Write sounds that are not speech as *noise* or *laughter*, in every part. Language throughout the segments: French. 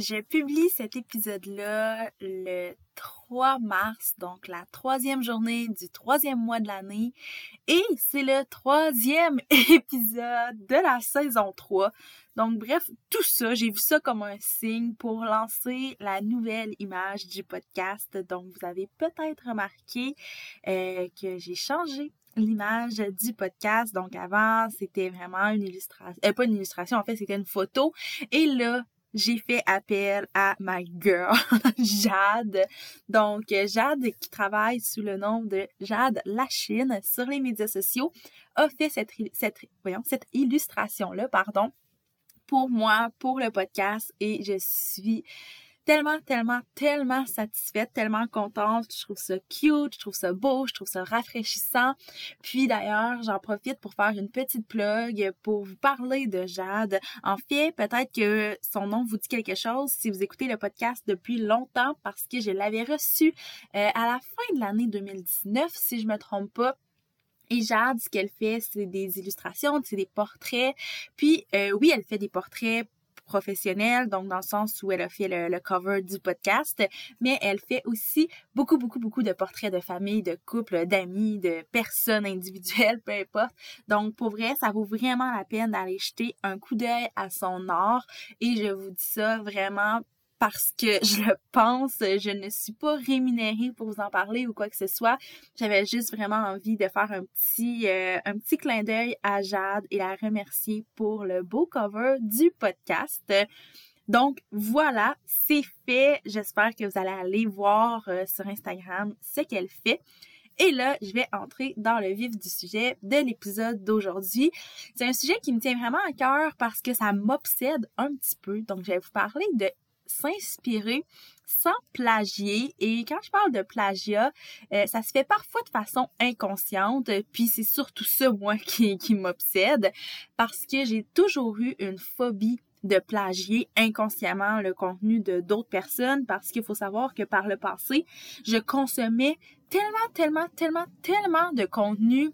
Je publie cet épisode-là le 3 mars, donc la troisième journée du troisième mois de l'année. Et c'est le troisième *laughs* épisode de la saison 3. Donc bref, tout ça, j'ai vu ça comme un signe pour lancer la nouvelle image du podcast. Donc vous avez peut-être remarqué euh, que j'ai changé l'image du podcast. Donc avant, c'était vraiment une illustration, euh, pas une illustration, en fait, c'était une photo. Et là, j'ai fait appel à ma girl, *laughs* Jade. Donc, Jade, qui travaille sous le nom de Jade Lachine sur les médias sociaux, a fait cette, cette, voyons, cette illustration-là, pardon, pour moi, pour le podcast, et je suis tellement, tellement, tellement satisfaite, tellement contente. Je trouve ça cute, je trouve ça beau, je trouve ça rafraîchissant. Puis d'ailleurs, j'en profite pour faire une petite plug pour vous parler de Jade. En fait, peut-être que son nom vous dit quelque chose si vous écoutez le podcast depuis longtemps parce que je l'avais reçu euh, à la fin de l'année 2019, si je me trompe pas. Et Jade, ce qu'elle fait, c'est des illustrations, c'est des portraits. Puis euh, oui, elle fait des portraits professionnelle, donc dans le sens où elle a fait le, cover du podcast, mais elle fait aussi beaucoup, beaucoup, beaucoup de portraits de famille, de couples, d'amis, de personnes individuelles, *laughs* peu importe. Donc, pour vrai, ça vaut vraiment la peine d'aller jeter un coup d'œil à son art et je vous dis ça vraiment parce que *laughs* je le pense, je ne suis pas rémunérée pour vous en parler ou quoi que ce soit. J'avais juste vraiment envie de faire un petit, euh, un petit clin d'œil à Jade et la remercier pour le beau cover du podcast. Donc voilà, c'est fait. J'espère que vous allez aller voir euh, sur Instagram ce qu'elle fait. Et là, je vais entrer dans le vif du sujet de l'épisode d'aujourd'hui. C'est un sujet qui me tient vraiment à cœur parce que ça m'obsède un petit peu. Donc, je vais vous parler de s'inspirer sans plagier. Et quand je parle de plagiat, euh, ça se fait parfois de façon inconsciente. Puis c'est surtout ça, moi, *laughs* qui, qui m'obsède parce que j'ai toujours eu une phobie de plagier inconsciemment le contenu de d'autres personnes parce qu'il faut savoir que par le passé, je consommais tellement, tellement, tellement, tellement de contenu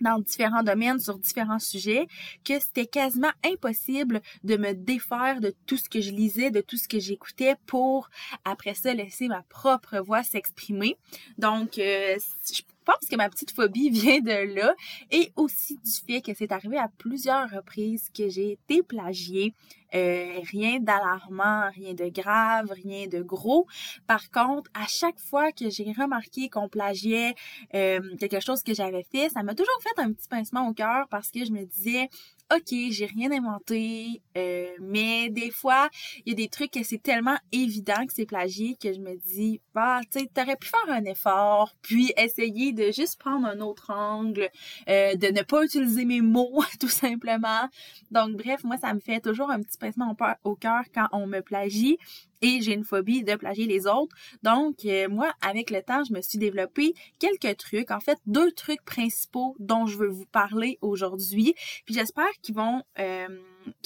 dans différents domaines, sur différents sujets, que c'était quasiment impossible de me défaire de tout ce que je lisais, de tout ce que j'écoutais pour, après ça, laisser ma propre voix s'exprimer. Donc, euh, je pense que ma petite phobie *laughs* vient de là et aussi du fait que c'est arrivé à plusieurs reprises que j'ai été plagiée. Euh, rien d'alarmant, rien de grave, rien de gros. Par contre, à chaque fois que j'ai remarqué qu'on plagiait euh, quelque chose que j'avais fait, ça m'a toujours fait un petit pincement au cœur parce que je me disais, OK, j'ai rien inventé, euh, mais des fois, il y a des trucs que c'est tellement évident que c'est plagié que je me dis, bah, tu sais, t'aurais pu faire un effort, puis essayer de juste prendre un autre angle, de ne pas utiliser mes mots, *laughs* tout simplement. Donc, bref, moi, ça me fait toujours un petit pincement au cœur quand on me plagie et j'ai une phobie de plagier les autres. Donc, euh, moi, avec le temps, je me suis développé quelques trucs, en fait, deux trucs principaux dont je veux vous parler aujourd'hui. Puis j'espère qu'ils vont, euh,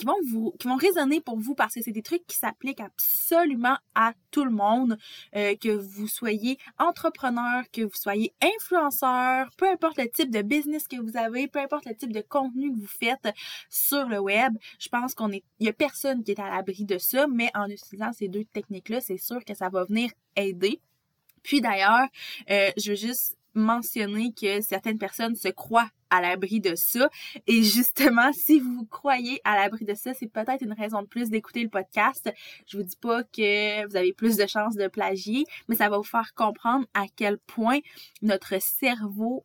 vont vous, vont résonner pour vous parce que c'est des trucs qui s'appliquent absolument à tout le monde, euh, que vous soyez entrepreneur, que vous soyez influenceur, peu importe le type de business que vous avez, peu importe le type de contenu que vous faites sur le web. Je pense qu'on est, il y a personne qui est à l'abri de ça, mais en utilisant ces deux technique-là, c'est sûr que ça va venir aider. Puis d'ailleurs, euh, je veux juste mentionner que certaines personnes se croient à l'abri de ça. Et justement, *laughs* si vous croyez à l'abri de ça, c'est peut-être une raison de plus d'écouter le podcast. Je vous dis pas que vous avez plus de chances de plagier, mais ça va vous faire comprendre à quel point notre cerveau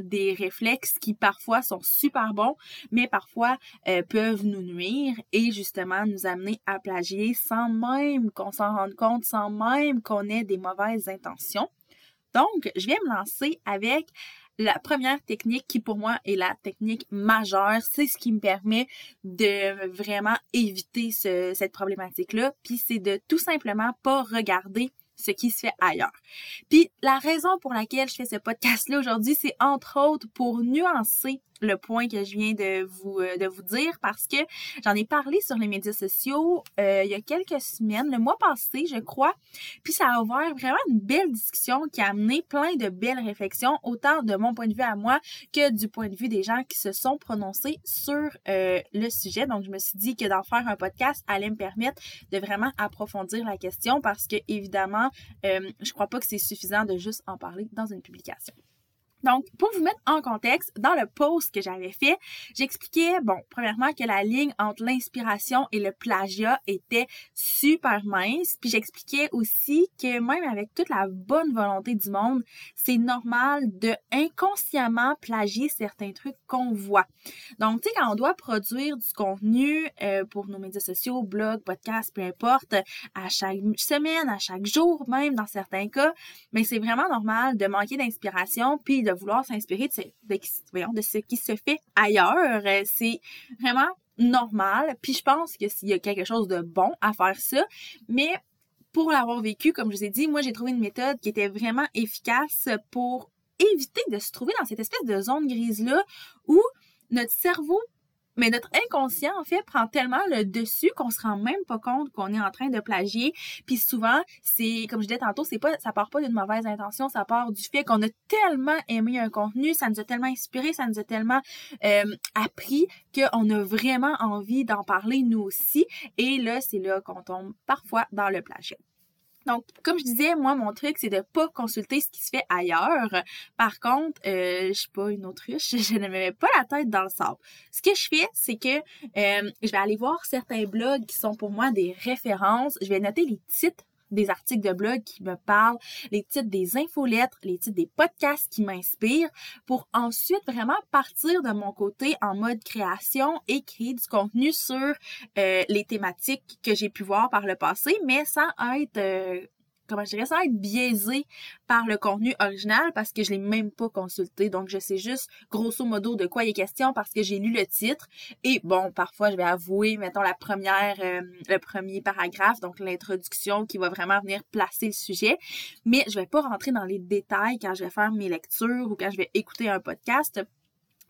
des réflexes qui parfois sont super bons, mais parfois euh, peuvent nous nuire et justement nous amener à plagier sans même qu'on s'en rende compte, sans même qu'on ait des mauvaises intentions. Donc, je vais me lancer avec la première technique qui pour moi est la technique majeure, c'est ce qui me permet de vraiment éviter cette problématique-là, puis c'est de tout simplement pas regarder ce qui se fait ailleurs. Puis la raison pour laquelle je fais ce podcast-là aujourd'hui, c'est entre autres pour nuancer le point que je viens de vous euh, de vous dire parce que j'en ai parlé sur les médias sociaux euh, il y a quelques semaines, le mois passé, je crois. Puis ça a ouvert vraiment une belle discussion qui a amené plein de belles réflexions, autant de mon point de vue à moi que du point de vue des gens qui se sont prononcés sur euh, le sujet. Donc je me suis dit que d'en faire un podcast allait me permettre de vraiment approfondir la question parce que évidemment, je crois pas que c'est suffisant de juste en parler dans une publication. Donc, pour vous mettre en contexte, dans le post que j'avais fait, j'expliquais, bon, premièrement, que la ligne entre l'inspiration et le plagiat était super mince. Puis j'expliquais aussi que même avec toute la bonne volonté du monde, c'est normal de inconsciemment plagier certains trucs qu'on voit. Donc, tu sais, quand on doit produire du contenu euh, pour nos médias sociaux, blogs, podcasts, peu importe, à chaque semaine, à chaque jour même dans certains cas, mais c'est vraiment normal de manquer d'inspiration puis de vouloir s'inspirer de, de, ce qui se fait ailleurs. Euh, c'est vraiment normal. Puis je pense qu'il y a quelque chose de bon à faire ça. Mais pour l'avoir vécu, comme je vous ai dit, moi j'ai trouvé une méthode qui était vraiment efficace pour éviter de se trouver dans cette espèce de zone grise-là où notre cerveau mais notre inconscient, en fait, prend tellement le dessus qu'on se rend même pas compte qu'on est en train de plagier. Puis souvent, c'est, comme je disais tantôt, c'est pas, ça part pas d'une mauvaise intention, ça part du fait qu'on a tellement aimé un contenu, ça nous a tellement inspiré, ça nous a tellement euh, appris qu'on a vraiment envie d'en parler nous aussi. Et là, c'est là qu'on tombe parfois dans le plagiat. Donc, comme je disais, moi, mon truc, c'est de pas consulter ce qui se fait ailleurs. Par contre, euh, je suis pas une autruche, *laughs* je ne me mets pas la tête dans le sable. Ce que je fais, c'est que euh, je vais aller voir certains blogs qui sont pour moi des références. Je vais noter les titres des articles de blog qui me parlent, les titres des infolettres, les titres des podcasts qui m'inspirent pour ensuite vraiment partir de mon côté en mode création et créer du contenu sur euh, les thématiques que j'ai pu voir par le passé, mais sans être euh, comment je dirais, sans être biaisé par le contenu original parce que je l'ai même pas consulté. Donc, je sais juste grosso modo de quoi il est question parce que j'ai lu le titre. Et bon, parfois, je vais avouer, mettons, la première, euh, le premier paragraphe, donc l'introduction qui va vraiment venir placer le sujet. Mais je vais pas rentrer dans les détails quand je vais faire mes lectures ou quand je vais écouter un podcast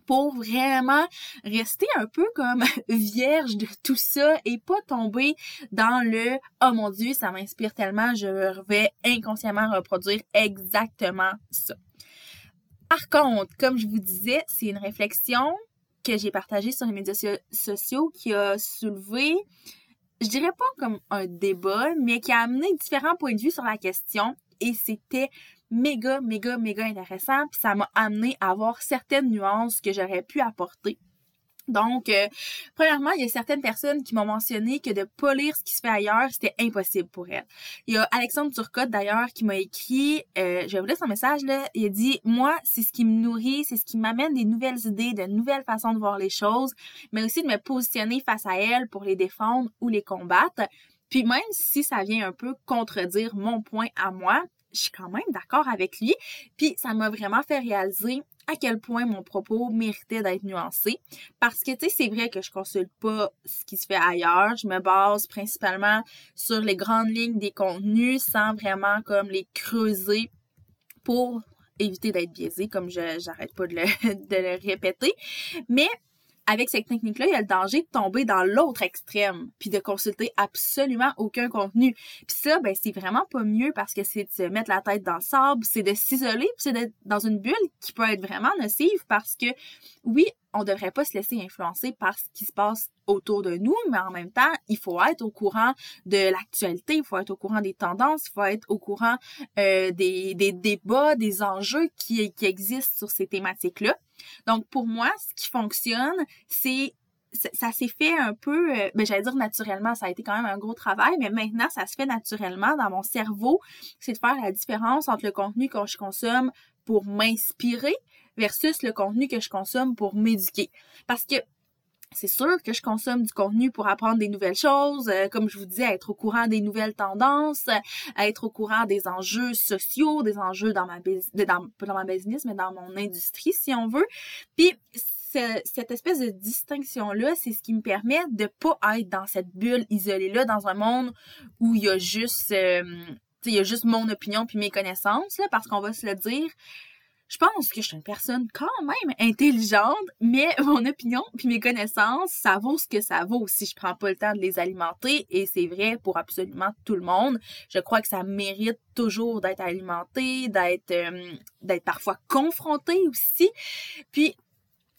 pour vraiment rester un peu comme *laughs* vierge de tout ça et pas tomber dans le oh mon dieu, ça m'inspire tellement, je vais inconsciemment reproduire exactement ça. Par contre, comme je vous disais, c'est une réflexion que j'ai partagée sur les médias sociaux qui a soulevé, je dirais pas comme un débat, mais qui a amené différents points de vue sur la question et c'était méga, méga, méga intéressant. Puis ça m'a amené à voir certaines nuances que j'aurais pu apporter. Donc, euh, premièrement, il y a certaines personnes qui m'ont mentionné que de pas ce qui se fait ailleurs, c'était impossible pour elles. Il y a Alexandre Turcotte, d'ailleurs, qui m'a écrit, euh, je vous lire son message, là, il a dit, moi, c'est ce qui me nourrit, c'est ce qui m'amène des nouvelles idées, de nouvelles façons de voir les choses, mais aussi de me positionner face à elles pour les défendre ou les combattre. Puis même si ça vient un peu contredire mon point à moi, je suis quand même d'accord avec lui. Puis ça m'a vraiment fait réaliser à quel point mon propos méritait d'être nuancé. Parce que, tu sais, c'est vrai que je consulte pas ce qui se fait ailleurs. Je me base principalement sur les grandes lignes des contenus sans vraiment comme les creuser pour éviter d'être biaisé, comme je j'arrête pas de le, *laughs* de le répéter. Mais avec cette technique-là, il y a le danger de tomber dans l'autre extrême, puis de consulter absolument aucun contenu. Puis ça, ben c'est vraiment pas mieux parce que c'est de se mettre la tête dans le sable, c'est de s'isoler, puis c'est d'être dans une bulle qui peut être vraiment nocive parce que oui, on devrait pas se laisser influencer par ce qui se passe autour de nous, mais en même temps, il faut être au courant de l'actualité, il faut être au courant des tendances, il faut être au courant euh, des, des débats, des enjeux qui, qui existent sur ces thématiques-là. Donc, pour moi, ce qui fonctionne, c'est ça s'est fait un peu, euh, ben j'allais dire naturellement, ça a été quand même un gros travail, mais maintenant ça se fait naturellement dans mon cerveau, c'est de faire la différence entre le contenu que je consomme pour m'inspirer versus le contenu que je consomme pour m'éduquer. Parce que c'est sûr que je consomme du contenu pour apprendre des nouvelles choses, euh, comme je vous disais, être au courant des nouvelles tendances, être au courant des enjeux sociaux, des enjeux dans ma dans, dans ma business, mais dans mon industrie, si on veut. Puis cette espèce de distinction-là, c'est ce qui me permet de pas être dans cette bulle isolée-là, dans un monde où il y a juste, euh, il y a juste mon opinion puis mes connaissances, parce qu'on va se le dire. Je pense que je suis une personne quand même intelligente, mais *laughs* mon opinion puis mes connaissances, ça vaut ce que ça vaut si je prends pas le temps de les alimenter et c'est vrai pour absolument tout le monde. Je crois que ça mérite toujours d'être alimenté, d'être euh, d'être parfois confronté aussi. Puis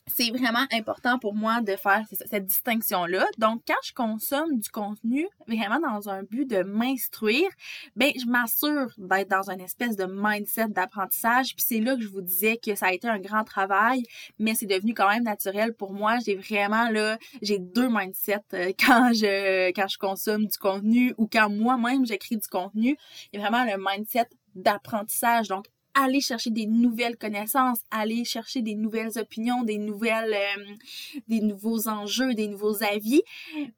c'est vraiment important pour moi de faire cette distinction-là. Donc, quand je consomme du contenu vraiment dans un but de m'instruire, ben, je m'assure d'être dans une espèce de mindset d'apprentissage. Puis c'est là que je vous disais que ça a été un grand travail, mais c'est devenu quand même naturel pour moi. J'ai vraiment, là, j'ai deux mindsets euh, *laughs* quand je, quand je consomme du contenu ou quand moi-même j'écris du contenu. Il y a vraiment le mindset d'apprentissage. Donc, aller chercher des nouvelles connaissances, aller chercher des nouvelles opinions, des nouvelles, euh, des nouveaux enjeux, des nouveaux avis.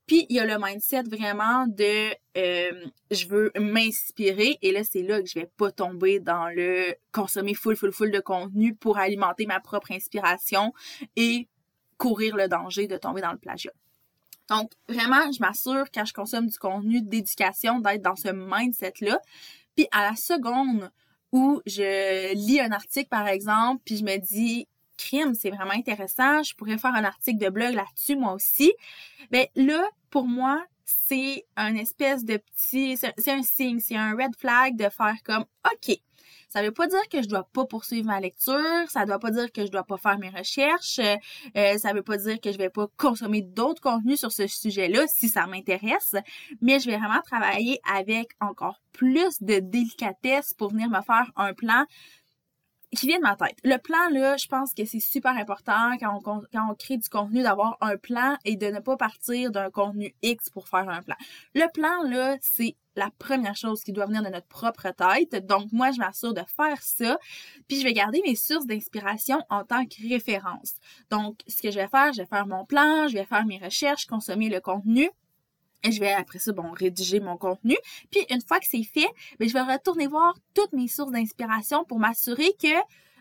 Puis il y a le mindset vraiment de euh, je veux m'inspirer et là c'est là que je vais pas tomber dans le consommer full full full de contenu pour alimenter ma propre inspiration et courir le danger de tomber dans le plagiat. Donc, vraiment, je m'assure quand je consomme du contenu d'éducation d'être dans ce mindset-là. Puis à la seconde où je lis un article, par exemple, puis je me dis, crime, c'est vraiment intéressant, je pourrais faire un article de blog là-dessus, moi aussi. Ben là, pour moi, c'est un espèce de petit, c'est un signe, c'est un red flag de faire comme, OK, ça veut pas dire que je dois pas poursuivre ma lecture, ça doit pas dire que je dois pas faire mes recherches, euh, ça veut pas dire que je vais pas consommer d'autres contenus sur ce sujet-là si ça m'intéresse, mais je vais vraiment travailler avec encore plus de délicatesse pour venir me faire un plan qui vient de ma tête. Le plan, là, je pense que c'est super important quand on, quand on crée du contenu d'avoir un plan et de ne pas partir d'un contenu X pour faire un plan. Le plan, là, c'est la première chose qui doit venir de notre propre tête. Donc, moi, je m'assure de faire ça. Puis, je vais garder mes sources d'inspiration en tant que référence. Donc, ce que je vais faire, je vais faire mon plan, je vais faire mes recherches, consommer le contenu. Et je vais après ça, bon, rédiger mon contenu. Puis une fois que c'est fait, ben, je vais retourner voir toutes mes sources d'inspiration pour m'assurer que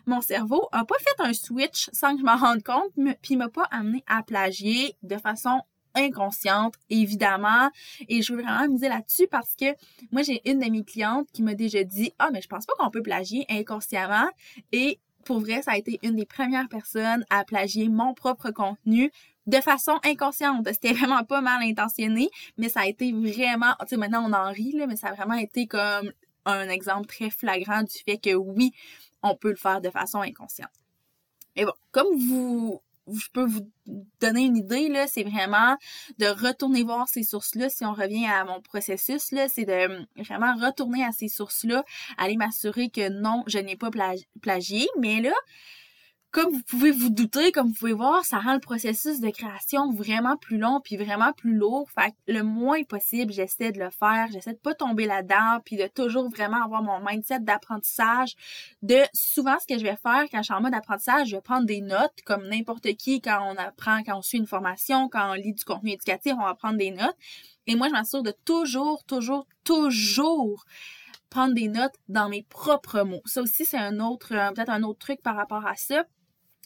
mon cerveau a pas fait un switch sans que je m'en rende compte, puis m'a pas amené à plagier de façon inconsciente, évidemment. Et je veux vraiment miser là-dessus parce que moi, j'ai une de mes clientes qui m'a déjà dit, ah, mais je pense pas qu'on peut plagier inconsciemment. Et pour vrai, ça a été une des premières personnes à plagier mon propre contenu de façon inconsciente. C'était vraiment pas mal intentionné, mais ça a été vraiment, tu sais, maintenant on en rit, là, mais ça a vraiment été comme un exemple très flagrant du fait que oui, on peut le faire de façon inconsciente. Mais bon, comme vous, je peux vous donner une idée, là, c'est vraiment de retourner voir ces sources-là. Si on revient à mon processus, là, c'est de vraiment retourner à ces sources-là, aller m'assurer que non, je n'ai pas plagié, mais là, comme vous pouvez vous douter, comme vous pouvez voir, ça rend le processus de création vraiment plus long puis vraiment plus lourd. Fait que le moins possible, j'essaie de le faire, j'essaie de pas tomber là-dedans puis de toujours vraiment avoir mon mindset d'apprentissage. De souvent ce que je vais faire quand je suis en mode apprentissage, je vais prendre des notes comme n'importe qui quand on apprend, quand on suit une formation, quand on lit du contenu éducatif, on va prendre des notes. Et moi, je m'assure de toujours, toujours, toujours prendre des notes dans mes propres mots. Ça aussi, c'est un autre, euh, peut-être un autre truc par rapport à ça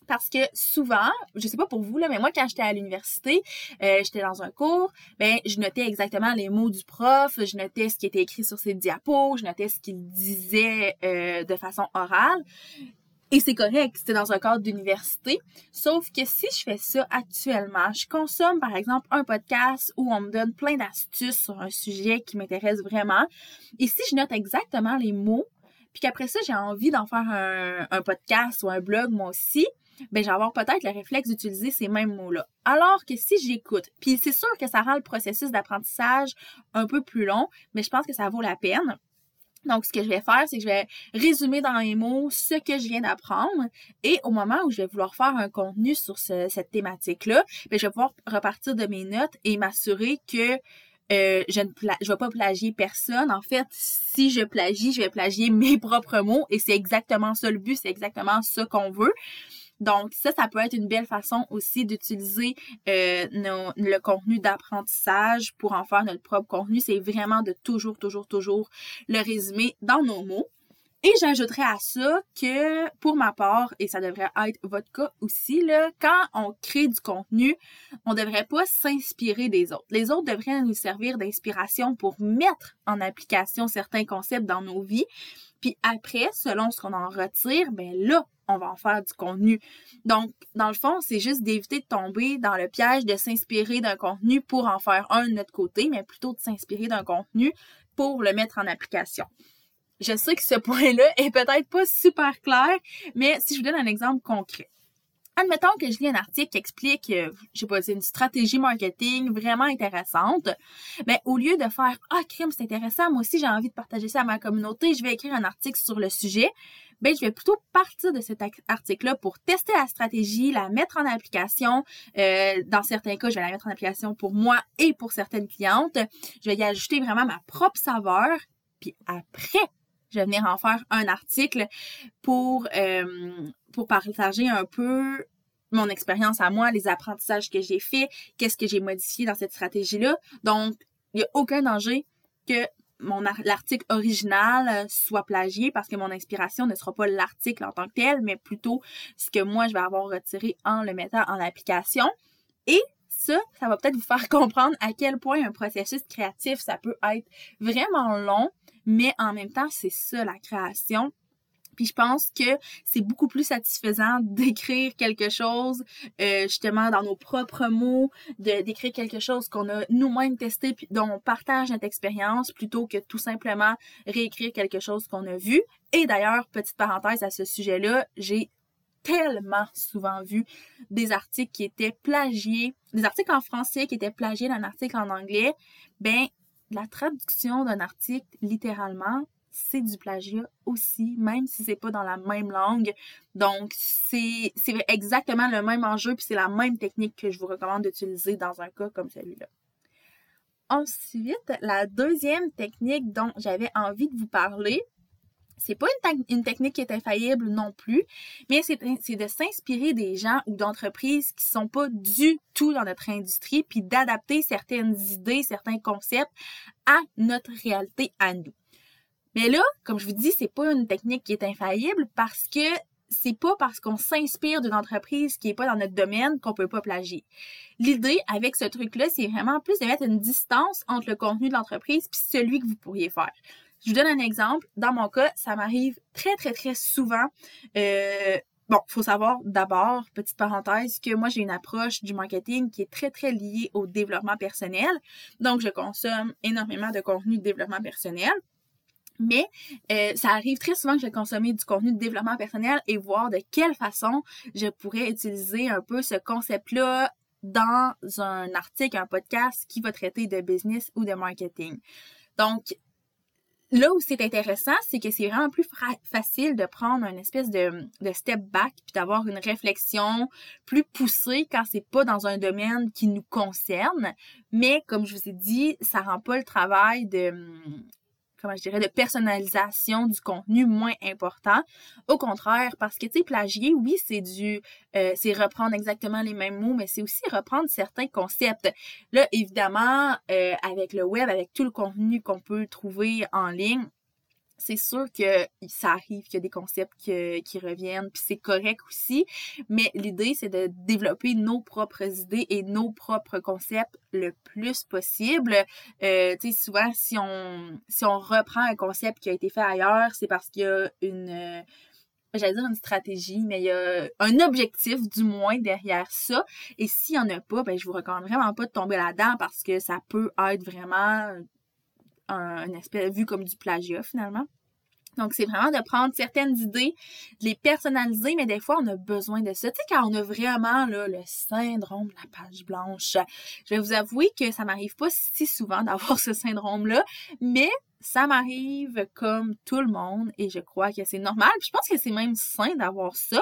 parce que souvent, je sais pas pour vous là, mais moi quand j'étais à l'université, euh, j'étais dans un cours, ben je notais exactement les mots du prof, je notais ce qui était écrit sur ses diapos, je notais ce qu'il disait euh, de façon orale. Et c'est correct, c'était dans un cadre d'université. Sauf que si je fais ça actuellement, je consomme par exemple un podcast où on me donne plein d'astuces sur un sujet qui m'intéresse vraiment. Et si je note exactement les mots, puis qu'après ça, j'ai envie d'en faire un, un, podcast ou un blog moi aussi, ben, j'ai avoir peut-être le réflexe d'utiliser ces mêmes mots-là. Alors que si j'écoute, puis c'est sûr que ça rend le processus d'apprentissage un peu plus long, mais je pense que ça vaut la peine. Donc, ce que je vais faire, c'est que je vais résumer dans mes mots ce que je viens d'apprendre et au moment où je vais vouloir faire un contenu sur cette thématique-là, ben, je vais pouvoir repartir de mes notes et m'assurer que euh, je ne je vais pas plagier personne. En fait, si je plagie, je vais plagier mes *laughs* propres mots et c'est exactement ça le but, c'est exactement ça qu'on veut. Donc ça, ça peut être une belle façon aussi d'utiliser euh, le contenu d'apprentissage pour en faire notre propre contenu. C'est vraiment de toujours, toujours, toujours le résumer dans nos mots. Et j'ajouterais à ça que pour ma part, et ça devrait être votre cas aussi, là, quand on crée du contenu, on ne devrait pas s'inspirer des autres. Les autres devraient nous servir d'inspiration pour mettre en application certains concepts dans nos vies. Puis après, selon ce qu'on en retire, ben là, on va en faire du contenu. Donc, dans le fond, c'est juste d'éviter de tomber dans le piège de s'inspirer d'un contenu pour en faire un de notre côté, mais plutôt de s'inspirer d'un contenu pour le mettre en application. Je sais que ce *laughs* point-là est peut-être pas super clair, mais si je vous donne un exemple concret. Admettons que je lis un article qui explique, euh, je sais pas, c'est une stratégie marketing vraiment intéressante. Mais ben, au lieu de faire ah crime c'est intéressant, moi aussi j'ai envie de partager ça à ma communauté, je vais écrire un article sur le sujet. Ben je vais plutôt partir de cet article-là pour tester la stratégie, la mettre en application. Euh, dans certains cas, je vais la mettre en application pour moi et pour certaines clientes. Je vais y ajouter vraiment ma propre saveur. Puis après, je vais venir en faire un article pour, euh, pour partager un peu mon expérience à moi, les apprentissages que j'ai faits, qu'est-ce que j'ai modifié dans cette stratégie-là. Donc, il n'y a aucun danger que mon l'article original soit plagié parce que mon inspiration ne sera pas l'article en tant que tel, mais plutôt ce que moi je vais avoir retiré en le mettant en application. Et ça, ça va peut-être vous faire *laughs* comprendre à quel point un processus créatif, ça peut être vraiment long, mais en même temps, c'est ça la création. Puis je pense que c'est beaucoup plus satisfaisant *laughs* d'écrire quelque chose euh, justement dans nos propres mots, d'écrire quelque chose qu'on a nous-mêmes testé puis dont on partage notre expérience plutôt que tout simplement réécrire quelque chose qu'on a vu. Et d'ailleurs, petite parenthèse à ce sujet-là, j'ai tellement souvent vu des articles qui étaient plagiés, des articles en français qui étaient plagiés d'un article en anglais. Ben, la traduction d'un article, littéralement, c'est du plagiat aussi, même si c'est pas dans la même langue. Donc, c'est exactement le même enjeu, puis c'est la même technique que je vous recommande d'utiliser dans un cas comme celui-là. Ensuite, la deuxième technique dont j'avais envie de vous parler, c'est pas une, technique qui est infaillible non plus, mais c'est de s'inspirer des gens ou d'entreprises qui sont pas du tout dans notre industrie, puis d'adapter certaines idées, certains concepts à notre réalité à nous. Mais là, comme je vous dis, c'est pas une technique qui est infaillible parce que c'est pas parce qu'on s'inspire d'une entreprise qui est pas dans notre domaine qu'on peut pas plagier. L'idée avec ce truc-là, c'est vraiment plus de mettre une distance entre le contenu de l'entreprise puis celui que vous pourriez faire. Je vous donne un exemple. Dans mon cas, ça m'arrive très, très, très souvent. Euh, bon, faut savoir d'abord, petite parenthèse, que moi, j'ai une approche du marketing qui est très, très liée au développement personnel. Donc, je consomme énormément de contenu de développement personnel. Mais euh, ça arrive très souvent que je vais consommer du contenu de développement personnel et voir de quelle façon je pourrais utiliser un peu ce concept-là dans un article, un podcast qui va traiter de business ou de marketing. Donc, là où c'est intéressant, c'est que c'est vraiment plus facile de prendre un espèce de, de step back puis d'avoir une réflexion plus poussée quand c'est pas dans un domaine qui nous concerne. Mais comme je vous ai dit, ça rend pas le travail de comment je dirais, de personnalisation du contenu moins important. Au contraire, parce que, tu sais, plagier, oui, c'est du, euh, c'est reprendre exactement les mêmes mots, mais c'est aussi reprendre certains concepts. Là, évidemment, euh, avec le web, avec tout le contenu qu'on peut trouver en ligne, c'est sûr que ça arrive qu'il y a des concepts qui reviennent, puis c'est correct aussi, mais l'idée, c'est de développer nos propres idées et nos propres concepts le plus possible. Euh, tu sais, souvent, si on, si on reprend un concept qui a été fait ailleurs, c'est parce qu'il y a une... j'allais dire une stratégie, mais il y a un objectif du moins derrière ça. Et s'il n'y en a pas, ben je vous recommande vraiment pas de tomber là-dedans parce que ça peut être vraiment un, aspect vu comme du plagiat finalement. Donc, c'est vraiment de prendre certaines idées, de les personnaliser, mais des fois, on a besoin de ça. Tu sais, quand on a vraiment le syndrome de la page blanche, je vais vous avouer que ça m'arrive pas si souvent d'avoir *laughs* ce syndrome-là, mais ça m'arrive comme tout le monde et je crois que c'est normal. je pense que c'est même sain d'avoir ça.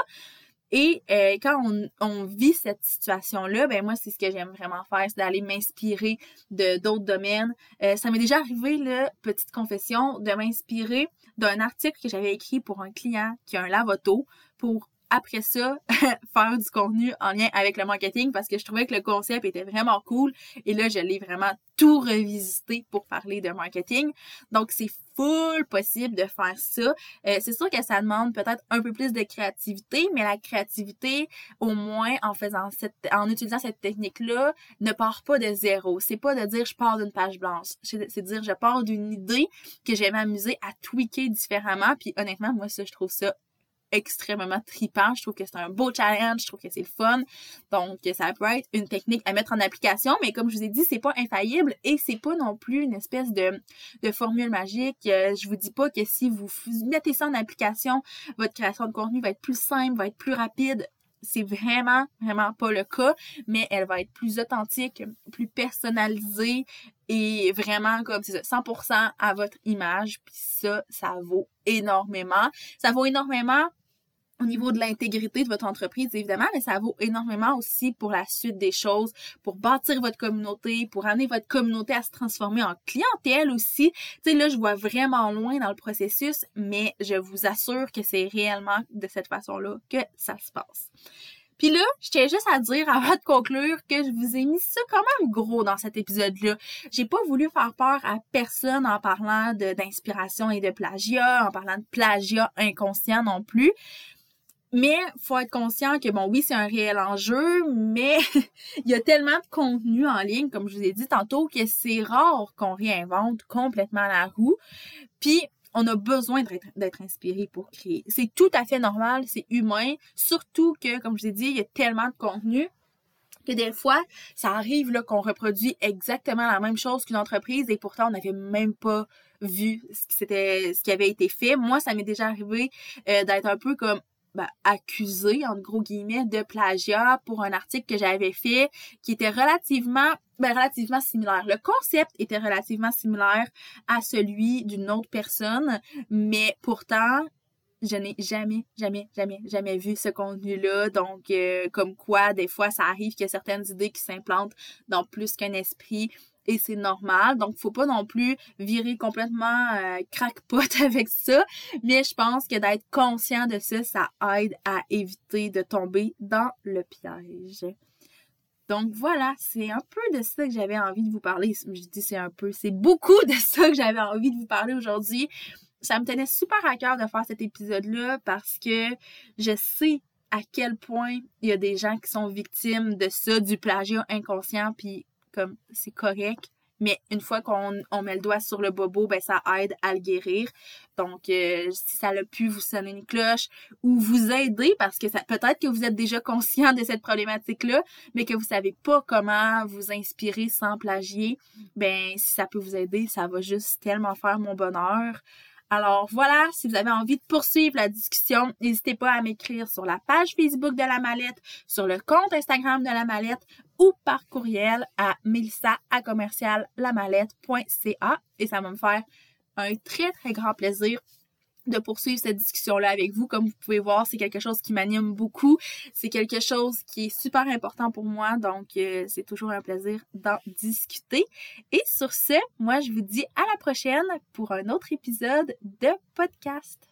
Et euh, quand on, vit cette situation-là, ben moi, c'est ce que j'aime vraiment faire, c'est d'aller m'inspirer de d'autres domaines. Euh, ça m'est déjà arrivé, là, petite confession, de m'inspirer d'un article que j'avais écrit pour un client qui a un lave-auto pour après ça, *laughs* faire du contenu en lien avec le marketing parce que je trouvais que le concept était vraiment cool. Et là, je l'ai vraiment tout revisité pour parler de marketing. Donc, c'est full possible de faire ça. Euh, c'est sûr que ça demande peut-être un peu plus de créativité, mais la créativité, au moins en faisant cette, en utilisant cette technique-là, ne part pas de zéro. C'est pas de dire je pars d'une page blanche. C'est de dire je pars d'une idée que je vais m'amuser à tweaker différemment. Puis honnêtement, moi ça, je trouve ça extrêmement tripant. Je trouve que c'est un beau challenge, je trouve que c'est le fun. Donc, ça peut être une technique à mettre en application, mais comme je vous ai dit, c'est pas infaillible et c'est pas non plus une espèce de, de formule magique. Euh, je vous dis pas que si vous mettez ça en application, votre création de contenu va être plus simple, va être plus rapide c'est vraiment, vraiment pas le cas, mais elle va être plus authentique, plus personnalisée et vraiment comme c'est ça, 100% à votre image. Puis ça, ça vaut énormément. Ça vaut énormément au niveau de l'intégrité de votre entreprise, évidemment, mais ça vaut énormément aussi pour la suite des choses, pour bâtir votre communauté, pour amener votre communauté à se transformer en clientèle aussi. Tu sais, là, je vois vraiment loin dans le processus, mais je vous assure que c'est réellement de cette façon-là que ça se passe. Puis là, je tiens juste à dire avant de conclure que je vous ai mis ça quand même gros dans cet épisode-là. J'ai pas voulu faire peur à personne en parlant d'inspiration et de plagiat, en parlant de plagiat inconscient non plus. Mais faut être conscient que bon oui, c'est un réel enjeu, mais *laughs* il y a tellement de contenu en ligne comme je vous ai dit tantôt que c'est rare qu'on réinvente complètement la roue. Puis on a besoin d'être inspiré pour créer. C'est tout à fait normal, c'est humain, surtout que, comme je vous ai dit, il y a tellement de contenu que des fois, ça arrive qu'on reproduit exactement la même chose qu'une entreprise et pourtant on n'avait même pas vu ce qui ce qui avait été fait. Moi, ça m'est déjà arrivé euh, d'être un peu comme ben, accusé, en gros guillemets, de plagiat pour un article que j'avais fait qui était relativement ben, relativement similaire. Le concept était relativement similaire à celui d'une autre personne, mais pourtant, je n'ai jamais, jamais, jamais, jamais vu ce contenu-là. Donc, euh, comme quoi, des fois, ça arrive qu'il y a certaines idées qui s'implantent dans plus qu'un esprit et c'est normal. Donc, faut pas non plus virer complètement euh, crackpot *laughs* avec ça. Mais je pense que d'être conscient de ça, ça aide à éviter de tomber dans le piège. Donc voilà, c'est un peu de ça que j'avais envie de vous parler. Je dis c'est un peu, c'est beaucoup de ça que j'avais envie de vous parler aujourd'hui. Ça me tenait super à cœur de faire cet épisode-là parce que je sais à quel point il y a des gens qui sont victimes de ça, du plagiat inconscient, puis c'est correct. Mais une fois qu'on met le doigt sur le bobo, ben ça aide à le guérir. Donc, euh, si ça a pu vous sonner une cloche ou vous aider, parce que ça peut-être que vous êtes déjà conscient de cette problématique-là, mais que vous savez pas comment vous inspirer sans plagier, ben si ça peut vous aider, ça va juste tellement faire mon bonheur. Alors voilà, si vous avez envie de poursuivre la discussion, n'hésitez pas à m'écrire sur la page Facebook de la mallette, sur le compte Instagram de la mallette ou par courriel à melissa à et ça va me faire un très très grand plaisir de poursuivre cette discussion-là avec vous. Comme vous pouvez voir, c'est quelque chose qui m'anime beaucoup. C'est quelque chose qui est super important pour moi. Donc, euh, c'est toujours un plaisir d'en discuter. Et sur ce, moi, je vous dis à la prochaine pour un autre épisode de podcast.